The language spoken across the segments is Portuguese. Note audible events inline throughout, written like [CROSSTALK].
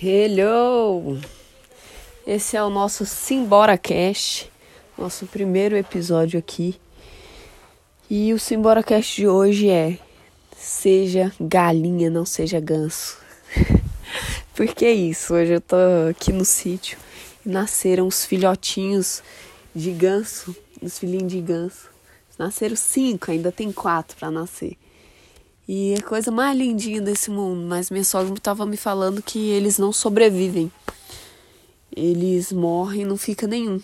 Hello! Esse é o nosso Simbora Cast, nosso primeiro episódio aqui. E o Simbora Cast de hoje é Seja galinha, não seja ganso. [LAUGHS] Por que isso? Hoje eu tô aqui no sítio e nasceram os filhotinhos de ganso, os filhinhos de ganso. Nasceram cinco, ainda tem quatro para nascer. E é a coisa mais lindinha desse mundo. Mas minha sogra estava me falando que eles não sobrevivem. Eles morrem não fica nenhum.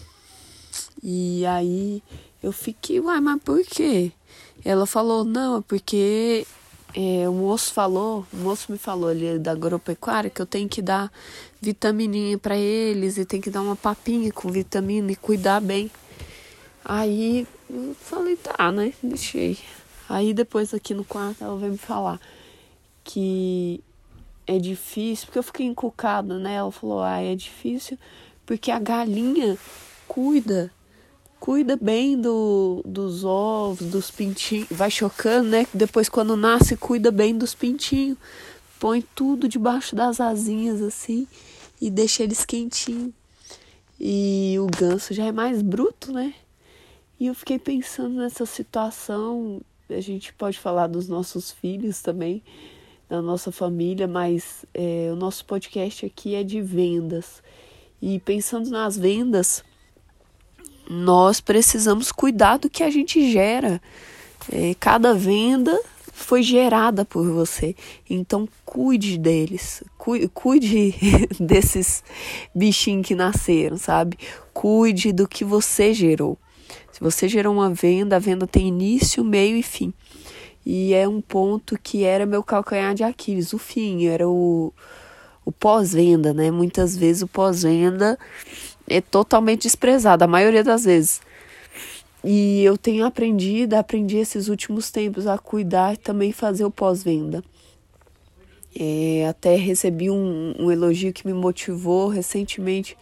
E aí eu fiquei, uai, mas por quê? Ela falou, não, é porque é, o moço falou, o moço me falou ali da agropecuária que eu tenho que dar vitamininha para eles e tem que dar uma papinha com vitamina e cuidar bem. Aí eu falei, tá, né? Deixei. Aí depois aqui no quarto ela veio me falar que é difícil, porque eu fiquei encucada, né? Ela falou, ah, é difícil porque a galinha cuida, cuida bem do, dos ovos, dos pintinhos, vai chocando, né? Depois quando nasce, cuida bem dos pintinhos, põe tudo debaixo das asinhas assim e deixa eles quentinhos. E o ganso já é mais bruto, né? E eu fiquei pensando nessa situação a gente pode falar dos nossos filhos também, da nossa família, mas é, o nosso podcast aqui é de vendas. E pensando nas vendas, nós precisamos cuidar do que a gente gera. É, cada venda foi gerada por você. Então cuide deles, cuide, cuide [LAUGHS] desses bichinhos que nasceram, sabe? Cuide do que você gerou. Se você gerou uma venda, a venda tem início, meio e fim. E é um ponto que era meu calcanhar de Aquiles, o fim, era o, o pós-venda, né? Muitas vezes o pós-venda é totalmente desprezado, a maioria das vezes. E eu tenho aprendido, aprendi esses últimos tempos a cuidar e também fazer o pós-venda. É, até recebi um, um elogio que me motivou recentemente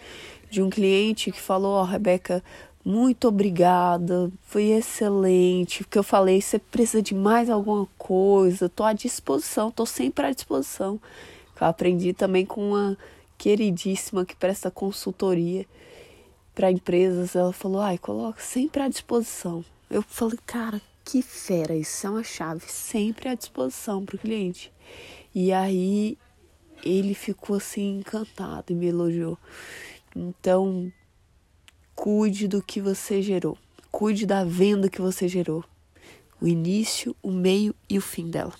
de um cliente que falou: Ó, oh, Rebeca, muito obrigada, foi excelente. Porque eu falei, você precisa de mais alguma coisa, tô à disposição, tô sempre à disposição. Eu aprendi também com uma queridíssima que presta consultoria para empresas. Ela falou, ai, coloca sempre à disposição. Eu falei, cara, que fera, isso é uma chave, sempre à disposição para o cliente. E aí ele ficou assim encantado e me elogiou. Então, Cuide do que você gerou. Cuide da venda que você gerou. O início, o meio e o fim dela.